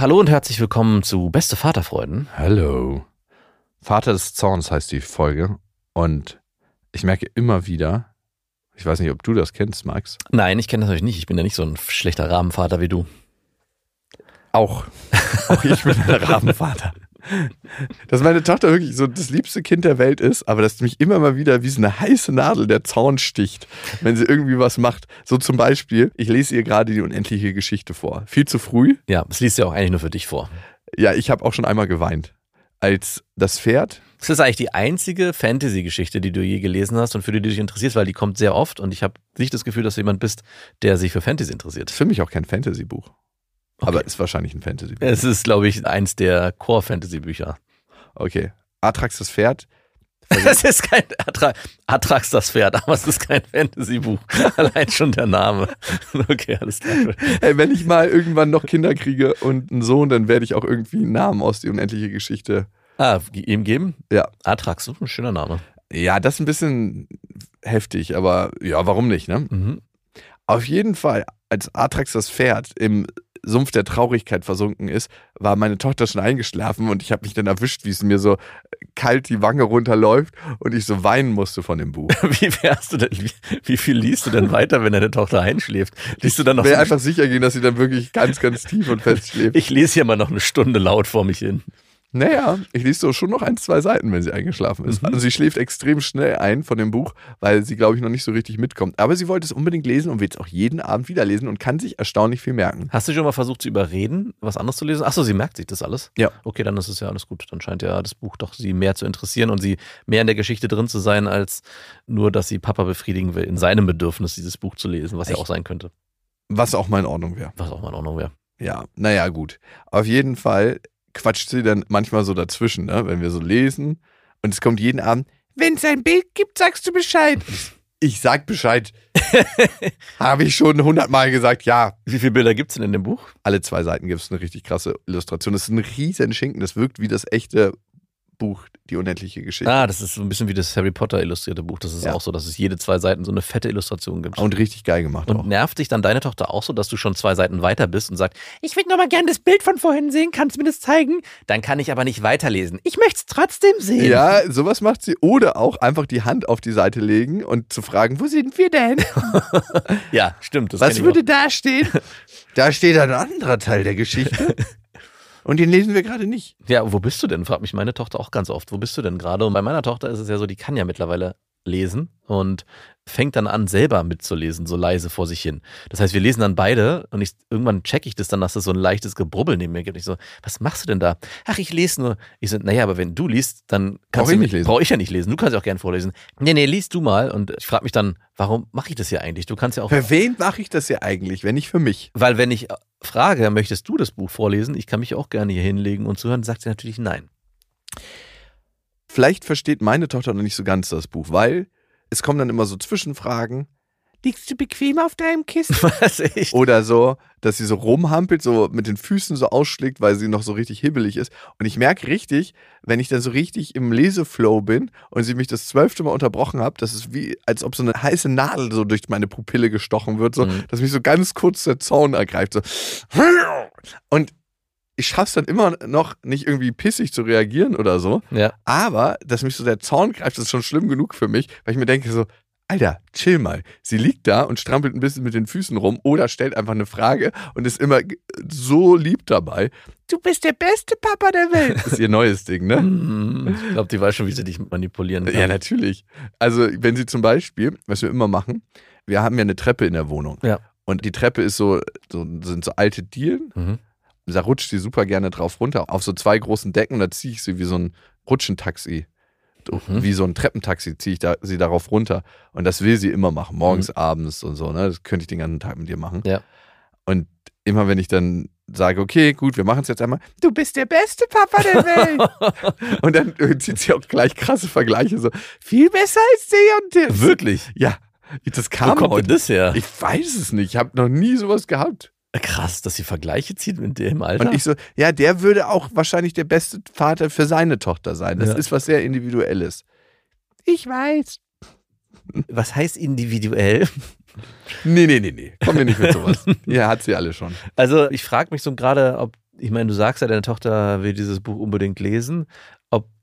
Hallo und herzlich willkommen zu Beste Vaterfreuden. Hallo. Vater des Zorns heißt die Folge. Und ich merke immer wieder, ich weiß nicht, ob du das kennst, Max. Nein, ich kenne das natürlich nicht. Ich bin ja nicht so ein schlechter Rahmenvater wie du. Auch. Auch ich bin der Rabenvater. Dass meine Tochter wirklich so das liebste Kind der Welt ist, aber dass mich immer mal wieder wie so eine heiße Nadel der Zorn sticht, wenn sie irgendwie was macht. So zum Beispiel, ich lese ihr gerade die unendliche Geschichte vor. Viel zu früh. Ja, das liest ja auch eigentlich nur für dich vor. Ja, ich habe auch schon einmal geweint. Als das Pferd Das ist eigentlich die einzige Fantasy-Geschichte, die du je gelesen hast und für die du dich interessierst, weil die kommt sehr oft und ich habe nicht das Gefühl, dass du jemand bist, der sich für Fantasy interessiert. ist für mich auch kein Fantasy-Buch. Aber ist wahrscheinlich ein Fantasy-Buch. Es ist, glaube ich, eins der Core-Fantasy-Bücher. Okay. Atrax das Pferd. Es ist kein Atra Atrax das Pferd, aber es ist kein Fantasy-Buch. Allein schon der Name. Okay, alles klar. Ey, wenn ich mal irgendwann noch Kinder kriege und einen Sohn, dann werde ich auch irgendwie einen Namen aus die unendliche Geschichte. Ah, ihm geben? Ja. Atrax, so ein schöner Name. Ja, das ist ein bisschen heftig, aber ja, warum nicht, ne? Mhm. Auf jeden Fall, als Atrax das Pferd im Sumpf der Traurigkeit versunken ist, war meine Tochter schon eingeschlafen und ich habe mich dann erwischt, wie es mir so kalt die Wange runterläuft und ich so weinen musste von dem Buch. Wie wärst du denn, wie, wie viel liest du denn weiter, wenn deine Tochter einschläft? Liest du dann noch Ich will so, einfach sicher gehen, dass sie dann wirklich ganz, ganz tief und fest schläft. Ich lese hier mal noch eine Stunde laut vor mich hin. Naja, ich lese so schon noch ein, zwei Seiten, wenn sie eingeschlafen ist. Also sie schläft extrem schnell ein von dem Buch, weil sie, glaube ich, noch nicht so richtig mitkommt. Aber sie wollte es unbedingt lesen und will es auch jeden Abend wieder lesen und kann sich erstaunlich viel merken. Hast du schon mal versucht zu überreden, was anderes zu lesen? Achso, sie merkt sich das alles? Ja. Okay, dann ist es ja alles gut. Dann scheint ja das Buch doch sie mehr zu interessieren und sie mehr in der Geschichte drin zu sein, als nur, dass sie Papa befriedigen will, in seinem Bedürfnis, dieses Buch zu lesen, was ja Echt? auch sein könnte. Was auch mal in Ordnung wäre. Was auch mal in Ordnung wäre. Ja, naja, gut. Auf jeden Fall quatscht sie dann manchmal so dazwischen, ne? wenn wir so lesen. Und es kommt jeden Abend, wenn es ein Bild gibt, sagst du Bescheid. Ich sag Bescheid. Habe ich schon hundertmal gesagt, ja. Wie viele Bilder gibt es denn in dem Buch? Alle zwei Seiten gibt es eine richtig krasse Illustration. Das ist ein riesen Schinken. Das wirkt wie das echte Buch, die unendliche Geschichte. Ah, das ist so ein bisschen wie das Harry Potter illustrierte Buch. Das ist Ja. auch so, dass es jede zwei Seiten so eine fette Illustration gibt. Und richtig geil gemacht auch. Und nervt dich dann deine Tochter auch so, dass du schon zwei Seiten weiter bist und sagst, ich würde noch mal gerne das Bild von vorhin sehen, kannst du mir das zeigen? Dann kann ich aber nicht weiterlesen. Ich möchte es trotzdem sehen. Ja, sowas macht sie. Oder auch einfach die Hand auf die Seite legen und zu fragen, wo sind wir denn? Ja, stimmt. Was würde da stehen? Da steht ein anderer Teil der Geschichte. Und den lesen wir gerade nicht. Ja, wo bist du denn? Fragt mich meine Tochter auch ganz oft. Wo bist du denn gerade? Und bei meiner Tochter ist es ja so, die kann ja mittlerweile lesen und fängt dann an, selber mitzulesen, so leise vor sich hin. Das heißt, wir lesen dann beide und ich, irgendwann checke ich das dann, dass es so ein leichtes Gebrubbel neben mir gibt. Ich so, was machst du denn da? Ach, ich lese nur. Ich so, naja, aber wenn du liest, dann kannst Brauch du ich nicht lesen. Brauche ich ja nicht lesen. Du kannst ja auch gern vorlesen. Nee, nee, liest du mal. Und ich frage mich dann, warum mache ich das hier eigentlich? Du kannst ja auch. Für wen mache ich das ja eigentlich, wenn nicht für mich? Weil wenn ich frage, möchtest du das Buch vorlesen? Ich kann mich auch gerne hier hinlegen und zuhören, sagt sie natürlich nein. Vielleicht versteht meine Tochter noch nicht so ganz das Buch, weil es kommen dann immer so Zwischenfragen. Liegst du bequem auf deinem Kissen? Was echt? Oder so, dass sie so rumhampelt, so mit den Füßen so ausschlägt, weil sie noch so richtig hibbelig ist. Und ich merke richtig, wenn ich dann so richtig im Leseflow bin und sie mich das zwölfte Mal unterbrochen hat, das ist wie, als ob so eine heiße Nadel so durch meine Pupille gestochen wird, so, Mhm. dass mich so ganz kurz der Zaun ergreift. So. Und ich schaff's dann immer noch nicht irgendwie pissig zu reagieren oder so. Ja. Aber, dass mich so der Zaun greift, ist schon schlimm genug für mich, weil ich mir denke so, Alter, chill mal. Sie liegt da und strampelt ein bisschen mit den Füßen rum oder stellt einfach eine Frage und ist immer so lieb dabei. Du bist der beste Papa der Welt. Das ist ihr neues Ding, ne? Ich glaube, die weiß schon, wie sie dich manipulieren kann. Ja, natürlich. Also, wenn sie zum Beispiel, was wir immer machen, wir haben ja eine Treppe in der Wohnung. Ja. Und die Treppe ist so, so sind so alte Dielen. Mhm. Da rutscht sie super gerne drauf runter. Auf so zwei großen Decken, da ziehe ich sie wie so ein Rutschentaxi. Mhm. Wie so ein Treppentaxi ziehe ich da, sie darauf runter. Und das will sie immer machen, morgens, abends und so. Ne? Das könnte ich den ganzen Tag mit ihr machen. Ja. Und immer wenn ich dann sage, okay, gut, wir machen es jetzt einmal. Du bist der beste Papa der Welt. und dann äh, zieht sie auch gleich krasse Vergleiche, so viel besser als der und der. Wirklich? Ja, das Wo kam kommt heute. denn das her? Ich weiß es nicht. Ich habe noch nie sowas gehabt. Krass, dass sie Vergleiche zieht mit dem Alter. Und ich so, ja, der würde auch wahrscheinlich der beste Vater für seine Tochter sein. Das Ja. ist was sehr Individuelles. Ich weiß. Was heißt individuell? Nee, nee, nee, nee. Kommen wir nicht mit sowas. ja, hat sie alle schon. Also ich frage mich so gerade, ob, ich meine, du sagst ja, deine Tochter will dieses Buch unbedingt lesen,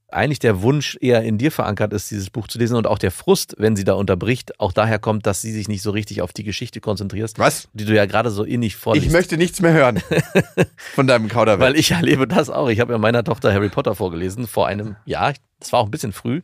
eigentlich der Wunsch eher in dir verankert ist, dieses Buch zu lesen und auch der Frust, wenn sie da unterbricht, auch daher kommt, dass sie sich nicht so richtig auf die Geschichte konzentrierst, Was? die du ja gerade so innig vorliest. Ich möchte nichts mehr hören von deinem Kauderwelsch. Weil ich erlebe das auch. Ich habe ja meiner Tochter Harry Potter vorgelesen vor einem Jahr. Das war auch ein bisschen früh.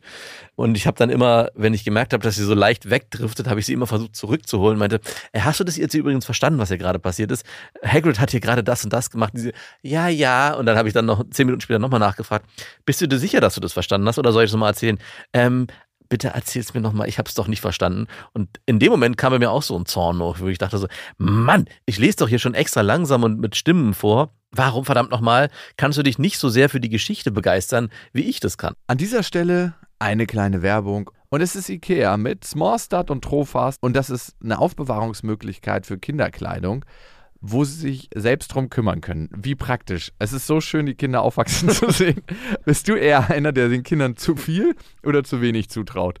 Und ich habe dann immer, wenn ich gemerkt habe, dass sie so leicht wegdriftet, habe ich sie immer versucht zurückzuholen. Meinte, "Ey, hast du das jetzt übrigens verstanden, was hier gerade passiert ist? Hagrid hat hier gerade das und das gemacht. Und sie, ja, ja. Und dann habe ich dann noch zehn Minuten später nochmal nachgefragt. Bist du dir sicher, dass du das verstanden hast? Oder soll ich es nochmal erzählen? Ähm, bitte erzähl's mir nochmal, ich habe es doch nicht verstanden. Und in dem Moment kam bei mir auch so ein Zorn hoch, wo ich dachte so, Mann, ich lese doch hier schon extra langsam und mit Stimmen vor. Warum verdammt nochmal kannst du dich nicht so sehr für die Geschichte begeistern, wie ich das kann? An dieser Stelle eine kleine Werbung. Und es ist Ikea mit Smallstart und Trofast. Und das ist eine Aufbewahrungsmöglichkeit für Kinderkleidung, wo sie sich selbst drum kümmern können. Wie praktisch. Es ist so schön, die Kinder aufwachsen zu sehen. Bist du eher einer, der den Kindern zu viel oder zu wenig zutraut?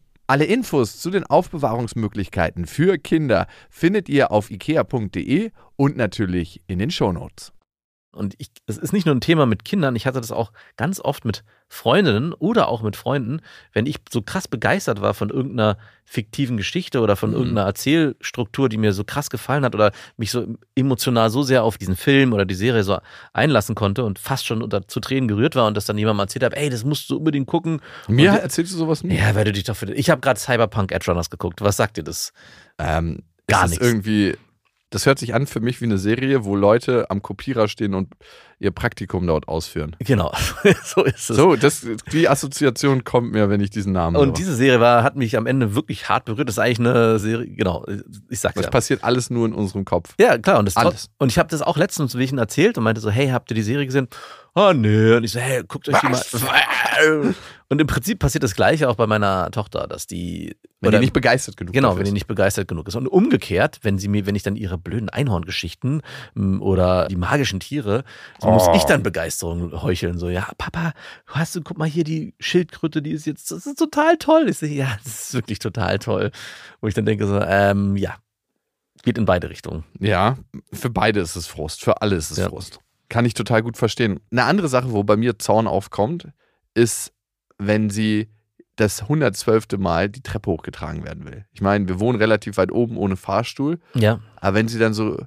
Alle Infos zu den Aufbewahrungsmöglichkeiten für Kinder findet ihr auf ikea.de und natürlich in den Shownotes. Und ich, es ist nicht nur ein Thema mit Kindern, ich hatte das auch ganz oft mit Freundinnen oder auch mit Freunden, wenn ich so krass begeistert war von irgendeiner fiktiven Geschichte oder von irgendeiner Erzählstruktur, die mir so krass gefallen hat oder mich so emotional so sehr auf diesen Film oder die Serie so einlassen konnte und fast schon unter zu Tränen gerührt war und das dann jemandem erzählt habe, ey, das musst du unbedingt gucken. Mir und, erzählst du sowas nicht? ja, weil du dich doch für. Ich habe gerade Cyberpunk Edge Runners geguckt. Was sagt dir das? Ähm, Gar nichts. irgendwie. Das hört sich an für mich wie eine Serie, wo Leute am Kopierer stehen und ihr Praktikum dort ausführen. Genau, so ist es. So, das, die Assoziation kommt mir, wenn ich diesen Namen höre. Und diese Serie war, hat mich am Ende wirklich hart berührt. Das ist eigentlich eine Serie, genau, ich sag's Das ja. passiert alles nur in unserem Kopf. Ja, klar. Und, das Alles. und ich habe das auch letztens ihn erzählt und meinte so, hey, habt ihr die Serie gesehen? Oh, nee. Und ich so, hey, guckt euch Was? die mal. Und im Prinzip passiert das Gleiche auch bei meiner Tochter, dass die Wenn oder- die nicht begeistert genug Genau, dafür wenn die ist. nicht begeistert genug ist. Und umgekehrt, wenn sie mir, wenn ich dann ihre blöden Einhorngeschichten m, oder die magischen Tiere, so muss Oh. ich dann Begeisterung heucheln. So, ja, Papa, hast du, guck mal hier, die Schildkröte, die ist jetzt, das ist total toll. Ich so, ja, das ist wirklich total toll. Wo ich dann denke so, ähm, ja, geht in beide Richtungen. Ja, für beide ist es Frust. Für alle ist es Ja. Frust. Kann ich total gut verstehen. Eine andere Sache, wo bei mir Zorn aufkommt, ist, wenn sie das 112. Mal die Treppe hochgetragen werden will. Ich meine, wir wohnen relativ weit oben ohne Fahrstuhl, Ja. aber wenn sie dann so,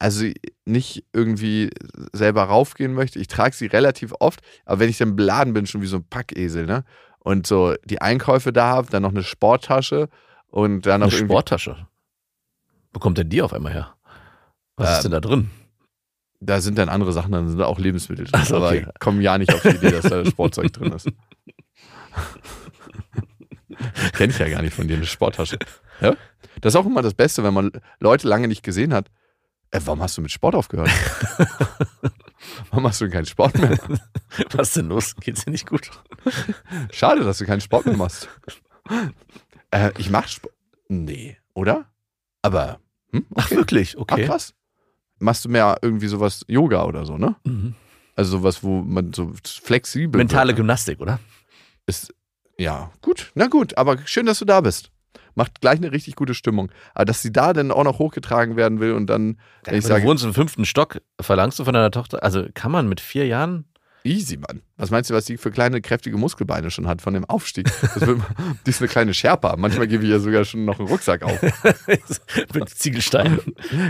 also nicht irgendwie selber raufgehen möchte, ich trage sie relativ oft, aber wenn ich dann beladen bin, schon wie so ein Packesel, ne? Und so die Einkäufe da habe, dann noch eine Sporttasche und dann noch Eine Sporttasche. Wo kommt denn die auf einmal her? Was ist Ähm, denn da drin? Da sind dann andere Sachen, dann sind da auch Lebensmittel drin. Ach so, okay. Aber ich komme ja nicht auf die Idee, dass da Sportzeug drin ist. Kenn ich ja gar nicht von dir, eine Sporttasche. Ja? Das ist auch immer das Beste, wenn man Leute lange nicht gesehen hat. Äh, warum hast du mit Sport aufgehört? warum hast du keinen Sport mehr? Was ist denn los? Geht's dir nicht gut? Schade, dass du keinen Sport mehr machst. Äh, ich mach Sport. Nee, oder? Aber, hm, Ach, okay. wirklich? Ach, Okay. krass. Machst du mehr irgendwie sowas Yoga oder so, ne? Mhm. Also sowas, wo man so flexibel Mentale wird, ne? Gymnastik, oder? ist. Ja, gut. Na gut, aber schön, dass du da bist. Macht gleich eine richtig gute Stimmung. Aber dass sie da dann auch noch hochgetragen werden will und dann, wenn ich du sage, wohnst im fünften Stock, verlangst du von deiner Tochter, also kann man mit vier Jahren easy, Mann. Was meinst du, was sie für kleine, kräftige Muskelbeine schon hat von dem Aufstieg? Das wird, die ist eine kleine Sherpa. Manchmal gebe ich ihr sogar schon noch einen Rucksack auf. mit Ziegelsteinen.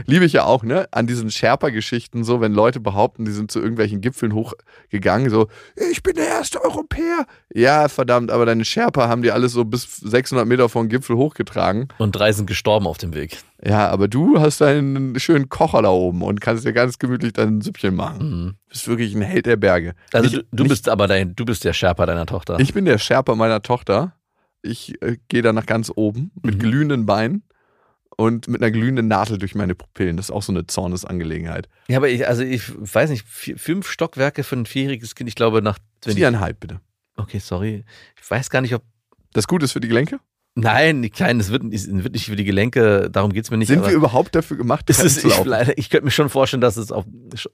Liebe ich ja auch, ne? An diesen Sherpa-Geschichten, so, wenn Leute behaupten, die sind zu irgendwelchen Gipfeln hochgegangen, so, ich bin der erste Europäer. Ja, verdammt, aber deine Sherpa haben die alles so bis 600 Meter vom Gipfel hochgetragen. Und drei sind gestorben auf dem Weg. Ja, aber du hast deinen schönen Kocher da oben und kannst dir ganz gemütlich dein Süppchen machen. Mhm. Du bist wirklich ein Held der Berge. Also Nicht- du, du nicht- bist aber dein, du bist der Sherpa deiner Tochter. Ich bin der Sherpa meiner Tochter. Ich äh, gehe da nach ganz oben mit Mhm. glühenden Beinen und mit einer glühenden Nadel durch meine Pupillen. Das ist auch so eine Zornesangelegenheit. ja, aber ich, also ich weiß nicht, vier, fünf Stockwerke für ein vierjähriges Kind, ich glaube nach. Ich, Viereinhalb, bitte. okay, sorry. Ich weiß gar nicht, ob. Das Gute ist für die Gelenke? Nein, die Kleinen, es wird, es wird nicht für die Gelenke, darum geht's mir nicht. Sind wir überhaupt dafür gemacht, es Treppen ist, zu ich, laufen? leider, ich könnte mir schon vorstellen, dass es auch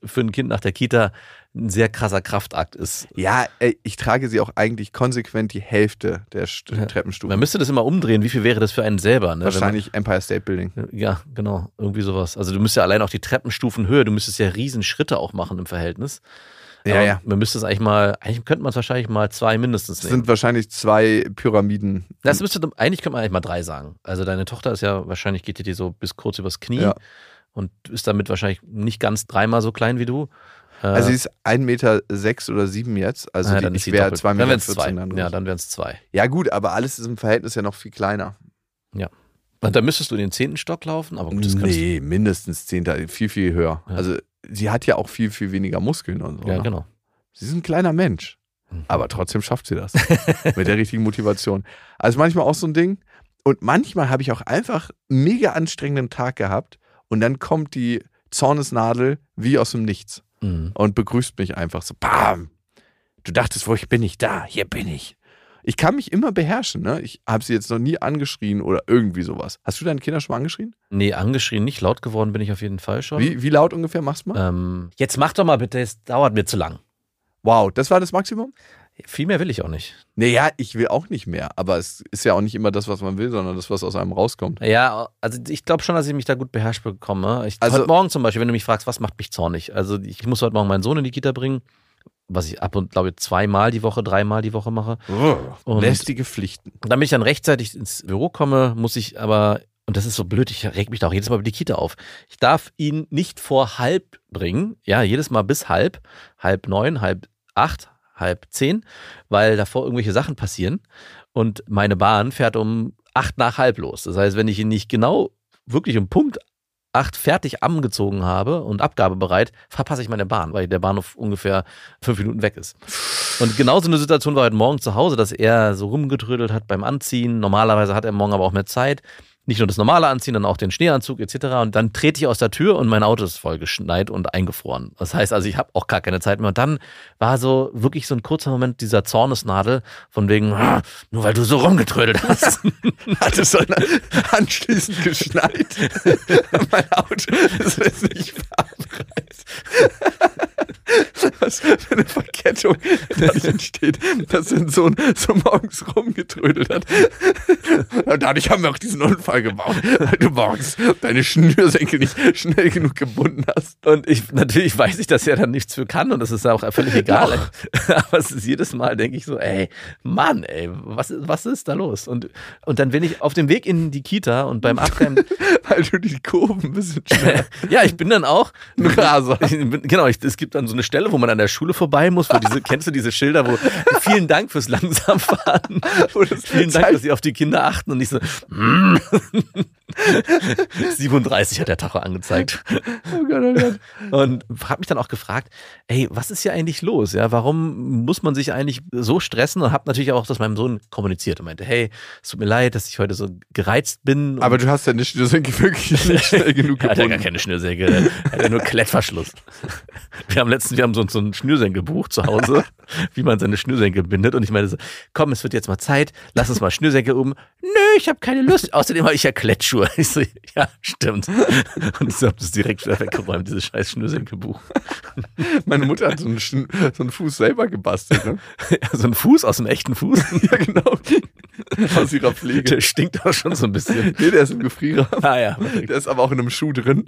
für ein Kind nach der Kita ein sehr krasser Kraftakt ist. Ja, ich trage sie auch eigentlich konsequent die Hälfte der Ja. Treppenstufen. Man müsste das immer umdrehen. Wie viel wäre das für einen selber? Ne? Wahrscheinlich Empire State Building. Man, ja, genau. Irgendwie sowas. Also du müsstest ja allein auch die Treppenstufenhöhe, du müsstest ja riesen Schritte auch machen im Verhältnis. Ja, Aber ja. Man müsste es eigentlich mal, eigentlich könnte man es wahrscheinlich mal zwei mindestens Das nehmen. sind wahrscheinlich zwei Pyramiden. Das müsste, eigentlich könnte man eigentlich mal drei sagen. Also deine Tochter ist ja, wahrscheinlich geht die dir so bis kurz übers Knie Ja. und ist damit wahrscheinlich nicht ganz dreimal so klein wie du. Äh, Also sie ist 1,6 Meter sechs oder sieben jetzt. Also ah, die, dann ich wäre doppelt. 2 Dann Meter wären es 14 zwei. dann Ja, dann wären es zwei. Ja gut, aber alles ist im Verhältnis ja noch viel kleiner. Und dann müsstest du in den zehnten Stock laufen, aber gut, das kannst nee, mindestens 10, viel, viel höher. Ja. Also sie hat ja auch viel, viel weniger Muskeln und so. Ja, ne? genau. Sie ist ein kleiner Mensch. Mhm. Aber trotzdem schafft sie das. mit der richtigen Motivation. Also manchmal auch so ein Ding. Und manchmal habe ich auch einfach einen mega anstrengenden Tag gehabt und dann kommt die Zornesnadel wie aus dem Nichts Mhm. und begrüßt mich einfach so. Bam! Du dachtest, wo ich bin ich da? Hier bin ich. Ich kann mich immer beherrschen, ne? Ich habe sie jetzt noch nie angeschrien oder irgendwie sowas. Hast du deine Kinder schon mal angeschrien? Nee, angeschrien, nicht laut geworden bin ich auf jeden Fall schon. Wie, wie laut ungefähr machst du mal? Ähm, jetzt mach doch mal bitte, es dauert mir zu lang. Wow, das war das Maximum? Viel mehr will ich auch nicht. Naja, ich will auch nicht mehr, aber es ist ja auch nicht immer das, was man will, sondern das, was aus einem rauskommt. Ja, also ich glaube schon, dass ich mich da gut beherrscht bekomme. Ich, Also- heute Morgen zum Beispiel, wenn du mich fragst, was macht mich zornig? Also ich muss heute Morgen meinen Sohn in die Kita bringen, was ich ab und glaube ich zweimal die Woche, dreimal die Woche mache. Und- Lästige Pflichten. Damit ich dann rechtzeitig ins Büro komme, muss ich aber, und das ist so blöd, ich reg mich da auch jedes Mal über die Kita auf. Ich darf ihn nicht vor halb bringen, ja, jedes Mal bis halb, halb neun, halb acht, halb zehn, weil davor irgendwelche Sachen passieren. Und meine Bahn fährt um acht nach halb los. Das heißt, wenn ich ihn nicht genau wirklich um Punkt acht fertig angezogen habe und abgabebereit, verpasse ich meine Bahn, weil der Bahnhof ungefähr fünf Minuten weg ist. Und genauso eine Situation war heute Morgen zu Hause, dass er so rumgetrödelt hat beim Anziehen. Normalerweise hat er morgen aber auch mehr Zeit. Nicht nur das normale Anziehen, dann auch den Schneeanzug etc. Und dann trete ich aus der Tür und mein Auto ist voll geschneit und eingefroren. Das heißt also, ich habe auch gar keine Zeit mehr. Und dann war so wirklich so ein kurzer Moment dieser Zornesnadel von wegen, "Ah, nur weil du so rumgetrödelt hast. Hat es dann anschließend geschneit? mein Auto ist nicht fahrbereit. Was für eine Verkettung dadurch entsteht, dass sein Sohn so morgens rumgetrödelt hat. Und dadurch haben wir auch diesen Unfall gebaut, weil du morgens deine Schnürsenkel nicht schnell genug gebunden hast. Und ich, natürlich weiß ich, dass er dann nichts für kann und das ist ja auch völlig egal. Aber es ist jedes Mal, denke ich so, ey, Mann, ey, was, was ist da los? Und, und dann bin ich auf dem Weg in die Kita und beim Abrennen, Weil du die Kurven ein bisschen schneller ja, ich bin dann auch, Ein Raser. Ich bin, genau, ich, es gibt dann so eine Stelle, wo man an der Schule vorbei muss, wo diese, kennst du diese Schilder, wo vielen Dank fürs Langsamfahren, Wo das vielen Dank, dass Sie auf die Kinder achten und ich so, mm. 37 hat der Tacho angezeigt. Oh Gott, oh Gott. Und habe mich dann auch gefragt, ey, was ist hier eigentlich los? Ja, warum muss man sich eigentlich so stressen? Und habe natürlich auch das meinem Sohn kommuniziert und meinte, hey, es tut mir leid, dass ich heute so gereizt bin. Aber du hast deine Schnürsenkel wirklich nicht schnell genug er hat ja gar gebunden. keine Schnürsenkel, er hat ja nur Klettverschluss. Wir haben letztens, wir haben so, so ein Schnürsenkelbuch zu Hause, wie man seine Schnürsenkel bindet. Und ich meinte so, komm, es wird jetzt mal Zeit, lass uns mal Schnürsenkel um. Nö, ich habe keine Lust. Außerdem habe ich ja Klettschuhe. Ich so, ja, stimmt. Und ich habe das direkt wieder weggeräumt, dieses scheiß Schnürsenkelbuch. Meine Mutter hat so einen, Schn- so einen Fuß selber gebastelt. Ne? Ja, so ein Fuß aus einem echten Fuß. ja, genau. aus ihrer Pflege. Der stinkt auch schon so ein bisschen. Nee, der ist im Gefrierer. Ah ja. Der ist aber auch in einem Schuh drin.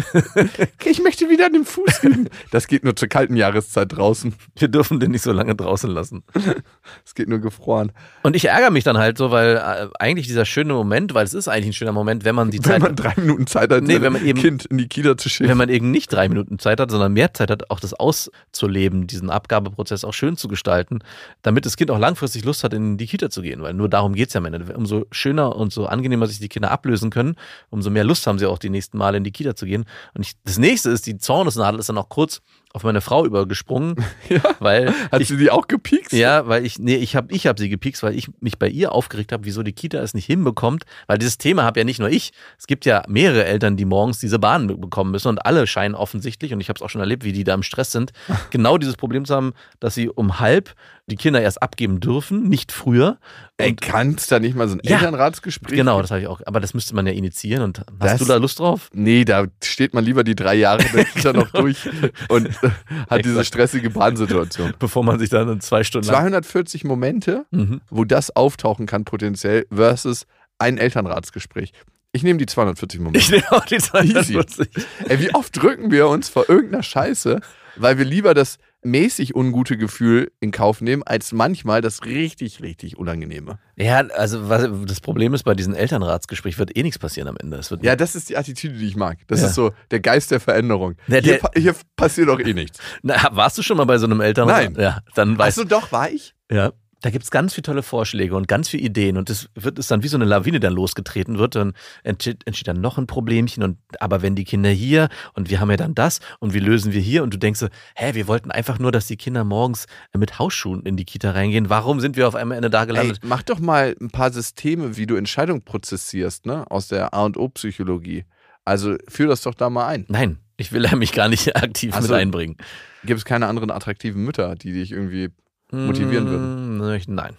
Ich möchte wieder an dem Fuß üben. Das geht nur zur kalten Jahreszeit draußen. Wir dürfen den nicht so lange draußen lassen. Es geht nur gefroren. Und ich ärgere mich dann halt so, weil äh, eigentlich dieser schöne Moment, weil es ist eigentlich ein schöner Moment, wenn man die Wenn Zeit man drei Minuten Zeit hat, Nee, wenn man eben- Kind in die Kita zu schicken. wenn man eben nicht drei Minuten Zeit hat, sondern mehr Zeit hat, auch das auszuleben, diesen Abgabeprozess auch schön zu gestalten, damit das Kind auch langfristig Lust hat, in die Kita zu gehen. Weil nur darum geht es ja am Ende. Umso schöner und so angenehmer sich die Kinder ablösen können, umso mehr Lust haben sie auch die nächsten Male in die Kita zu gehen. Und ich, das nächste ist, die Zornesnadel ist dann auch kurz auf meine Frau übergesprungen, weil Hat ich, sie die auch gepiekst? ja, weil ich, nee, ich habe ich hab sie gepiekst, weil ich mich bei ihr aufgeregt habe, wieso die Kita es nicht hinbekommt. Weil dieses Thema habe ja nicht nur ich. Es gibt ja mehrere Eltern, die morgens diese Bahn bekommen müssen und alle scheinen offensichtlich, und ich habe es auch schon erlebt, wie die da im Stress sind, genau dieses Problem zu haben, dass sie um halb die Kinder erst abgeben dürfen, nicht früher. Ey, kannst da nicht mal so ein Ja. Elternratsgespräch? Genau, das habe ich auch. Aber das müsste man ja initiieren. Und hast Das- du da Lust drauf? Nee, da steht man lieber die drei Jahre der Kita noch durch und äh, hat diese stressige Bahnsituation. Bevor man sich dann in zwei Stunden lang. 240 Momente, Mhm. wo das auftauchen kann potenziell versus ein Elternratsgespräch. Ich nehme die 240 Momente. Ich nehme auch die Easy. 240. Ey, wie oft drücken wir uns vor irgendeiner Scheiße, weil wir lieber das mäßig ungute Gefühl in Kauf nehmen, als manchmal das richtig, richtig unangenehme. Ja, also was, das Problem ist, bei diesem Elternratsgespräch wird eh nichts passieren am Ende. Ja, das ist die Attitüde, die ich mag. Das Ja. ist so der Geist der Veränderung. Der- hier, der- pa- hier passiert doch eh nichts. Na, warst du schon mal bei so einem Elternrat? Nein. Ja, dann weißt Achso, doch, war ich? Ja. Da gibt es ganz viele tolle Vorschläge und ganz viele Ideen und das wird ist dann wie so eine Lawine dann losgetreten wird, dann entsteht, entsteht dann noch ein Problemchen und aber wenn die Kinder hier und wir haben ja dann das und wie lösen wir hier und du denkst so, hä, wir wollten einfach nur, dass die Kinder morgens mit Hausschuhen in die Kita reingehen. Warum sind wir auf einmal Ende da Ey, gelandet? mach doch mal ein paar Systeme, wie du Entscheidungen prozessierst, ne? Aus der A und O-Psychologie. Also führ das doch da mal ein. Nein, ich will mich gar nicht aktiv Ach mit einbringen. Gibt es keine anderen attraktiven Mütter, die dich irgendwie motivieren würden? würden? Nein.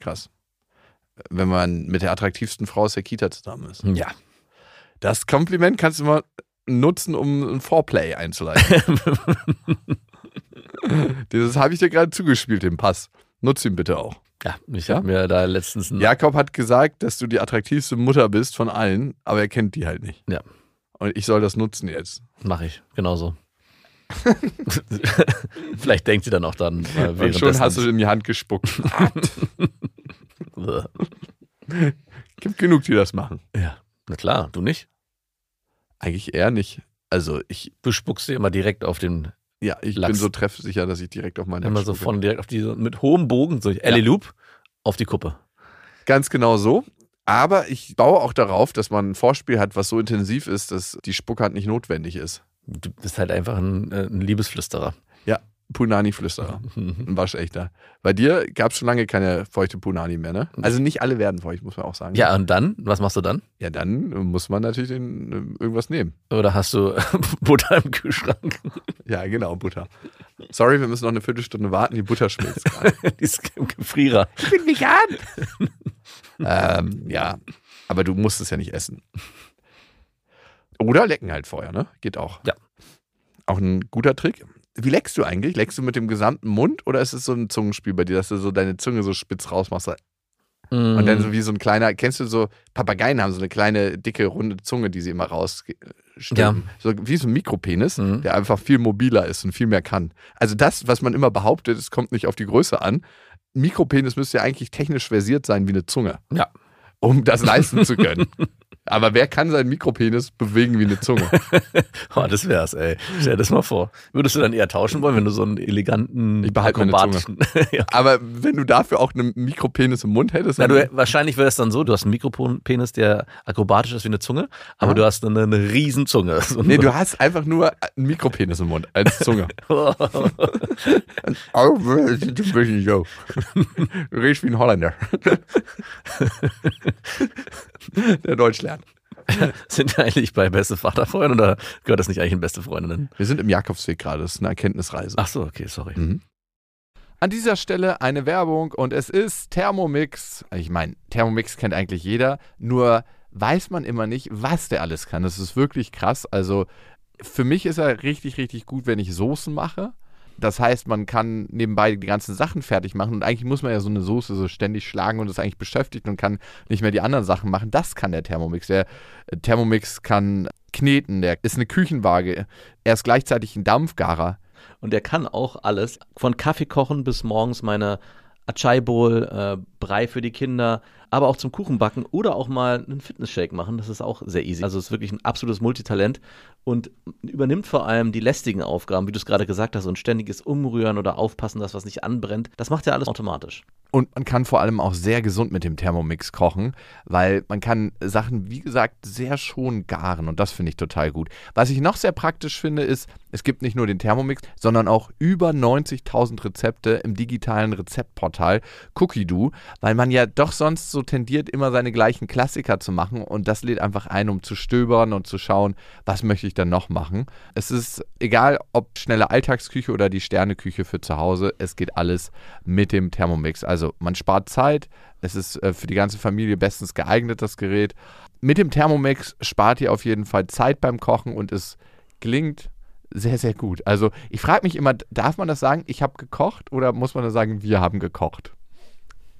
krass. Wenn man mit der attraktivsten Frau aus der Kita zusammen ist. Ja. Das Kompliment kannst du mal nutzen, um ein Foreplay einzuleiten. Dieses habe ich dir gerade zugespielt, den Pass. Nutz ihn bitte auch. Ja, ich Ja? habe mir da letztens Jakob hat gesagt, dass du die attraktivste Mutter bist von allen, aber er kennt die halt nicht. Ja. Und ich soll das nutzen jetzt. Mache ich, genauso. Vielleicht denkt sie dann auch dann äh, Und schon hast du in die Hand gespuckt. Gibt genug, die das machen. ja, na klar, du nicht. Eigentlich eher nicht. Also ich, Du spuckst dir immer direkt auf den, ja, ich Lachs. bin so treffsicher, dass ich direkt auf meine immer Hand so spucke. von direkt auf die, mit hohem Bogen, so Ellie Loop, auf die Kuppe. Ganz genau so. Aber ich baue auch darauf, dass man ein Vorspiel hat, was so intensiv ist, dass die Spuckhand nicht notwendig ist. Du bist halt einfach ein, äh, ein Liebesflüsterer. Ja, Punani-Flüsterer. Mhm. Ein waschechter. Bei dir gab es schon lange keine feuchte Punani mehr, ne? Also nicht alle werden feucht, muss man auch sagen. Ja, und dann, was machst du dann? Ja, dann muss man natürlich den, äh, irgendwas nehmen. Oder hast du Butter im Kühlschrank? Ja, genau, Butter. Sorry, wir müssen noch eine Viertelstunde warten, die Butter schmilzt gerade. Die ist im Gefrierer. Ich bin vegan. ähm, ja, aber du musst es ja nicht essen. Oder lecken halt vorher, ne? Geht auch. Ja. Auch ein guter Trick. Wie leckst du eigentlich? Leckst du mit dem gesamten Mund oder ist es so ein Zungenspiel bei dir, dass du so deine Zunge so spitz rausmachst? Und Mhm. dann so wie so ein kleiner, kennst du so, Papageien haben so eine kleine, dicke, runde Zunge, die sie immer rausstellen. Ja. So wie so ein Mikropenis, Mhm. der einfach viel mobiler ist und viel mehr kann. Also das, was man immer behauptet, es kommt nicht auf die Größe an. Mikropenis müsste ja eigentlich technisch versiert sein wie eine Zunge, Ja. um das leisten zu können. Aber wer kann seinen Mikropenis bewegen wie eine Zunge? Oh, das wär's, ey. Stell dir das mal vor. Würdest du dann eher tauschen wollen, wenn du so einen eleganten, Ich behalte meine akrobatischen- ja. Aber wenn du dafür auch einen Mikropenis im Mund hättest, Na, du, wahrscheinlich wäre es dann so, du hast einen Mikropenis, der akrobatisch ist wie eine Zunge, aber Ja. du hast eine, eine Riesenzunge. So nee, du hast einfach nur einen Mikropenis im Mund als Zunge. Oh, redest wie ein Holländer. Der Deutsch lernt. Sind wir eigentlich bei beste Vaterfreunde oder gehört das nicht eigentlich in beste Freundinnen? Wir sind im Jakobsweg gerade, das ist eine Erkenntnisreise. Ach so, okay, sorry. Mhm. An dieser Stelle eine Werbung und es ist Thermomix. Ich meine, Thermomix kennt eigentlich jeder, nur weiß man immer nicht, was der alles kann. Das ist wirklich krass. Also für mich ist er richtig, richtig gut, wenn ich Soßen mache. Das heißt, man kann nebenbei die ganzen Sachen fertig machen und eigentlich muss man ja so eine Soße so ständig schlagen und ist eigentlich beschäftigt und kann nicht mehr die anderen Sachen machen. Das kann der Thermomix. Der äh, Thermomix kann kneten, der ist eine Küchenwaage. Er ist gleichzeitig ein Dampfgarer. Und der kann auch alles, von Kaffee kochen bis morgens meine Achai Bowl, äh, Brei für die Kinder, aber auch zum Kuchenbacken oder auch mal einen Fitnessshake machen. Das ist auch sehr easy. Also es ist wirklich ein absolutes Multitalent und übernimmt vor allem die lästigen Aufgaben, wie du es gerade gesagt hast, ein ständiges Umrühren oder Aufpassen, dass was nicht anbrennt. Das macht er alles automatisch. Und man kann vor allem auch sehr gesund mit dem Thermomix kochen, weil man kann Sachen, wie gesagt, sehr schon garen und das finde ich total gut. Was ich noch sehr praktisch finde, ist, es gibt nicht nur den Thermomix, sondern auch über 90.000 Rezepte im digitalen Rezeptportal Cookie-Doo, weil man ja doch sonst so tendiert, immer seine gleichen Klassiker zu machen und das lädt einfach ein, um zu stöbern und zu schauen, was möchte ich dann noch machen. Es ist egal, ob schnelle Alltagsküche oder die Sterneküche für zu Hause, es geht alles mit dem Thermomix. Also man spart Zeit, es ist äh, für die ganze Familie bestens geeignet, das Gerät. Mit dem Thermomix spart ihr auf jeden Fall Zeit beim Kochen und es gelingt sehr, sehr gut. Also ich frage mich immer, darf man das sagen, ich habe gekocht oder muss man das sagen, wir haben gekocht?